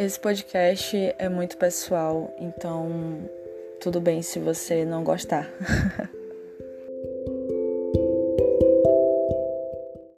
Esse podcast é muito pessoal, então tudo bem se você não gostar.